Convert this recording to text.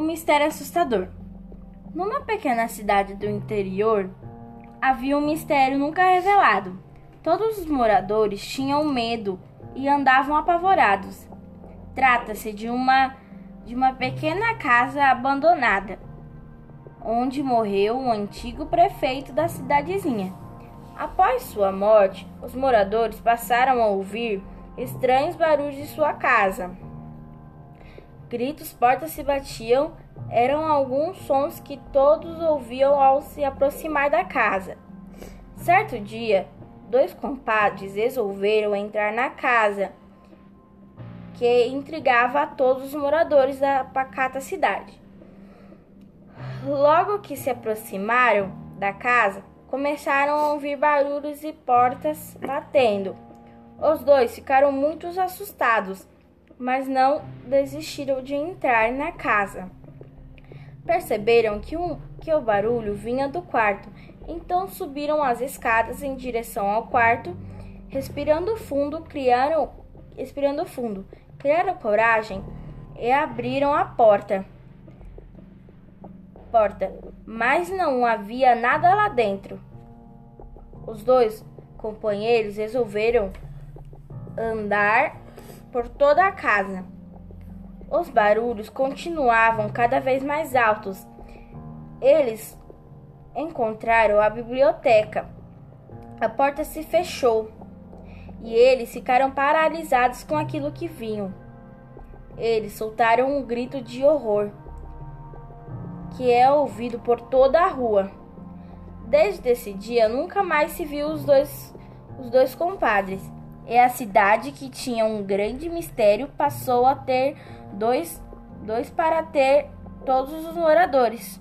mistério assustador. Numa pequena cidade do interior, havia um mistério nunca revelado. Todos os moradores tinham medo e andavam apavorados. Trata-se de uma de uma pequena casa abandonada, onde morreu um antigo prefeito da cidadezinha. Após sua morte, os moradores passaram a ouvir estranhos barulhos de sua casa. Gritos, portas se batiam, eram alguns sons que todos ouviam ao se aproximar da casa. Certo dia, dois compadres resolveram entrar na casa, que intrigava a todos os moradores da pacata cidade. Logo que se aproximaram da casa, começaram a ouvir barulhos e portas batendo. Os dois ficaram muito assustados mas não desistiram de entrar na casa. Perceberam que, um, que o barulho vinha do quarto, então subiram as escadas em direção ao quarto, respirando fundo, criaram, respirando fundo, criaram coragem e abriram a porta. Porta, mas não havia nada lá dentro. Os dois companheiros resolveram andar por toda a casa. Os barulhos continuavam cada vez mais altos. Eles encontraram a biblioteca. A porta se fechou e eles ficaram paralisados com aquilo que viam. Eles soltaram um grito de horror que é ouvido por toda a rua. Desde esse dia nunca mais se viu os dois, os dois compadres e a cidade que tinha um grande mistério passou a ter dois, dois para ter todos os moradores.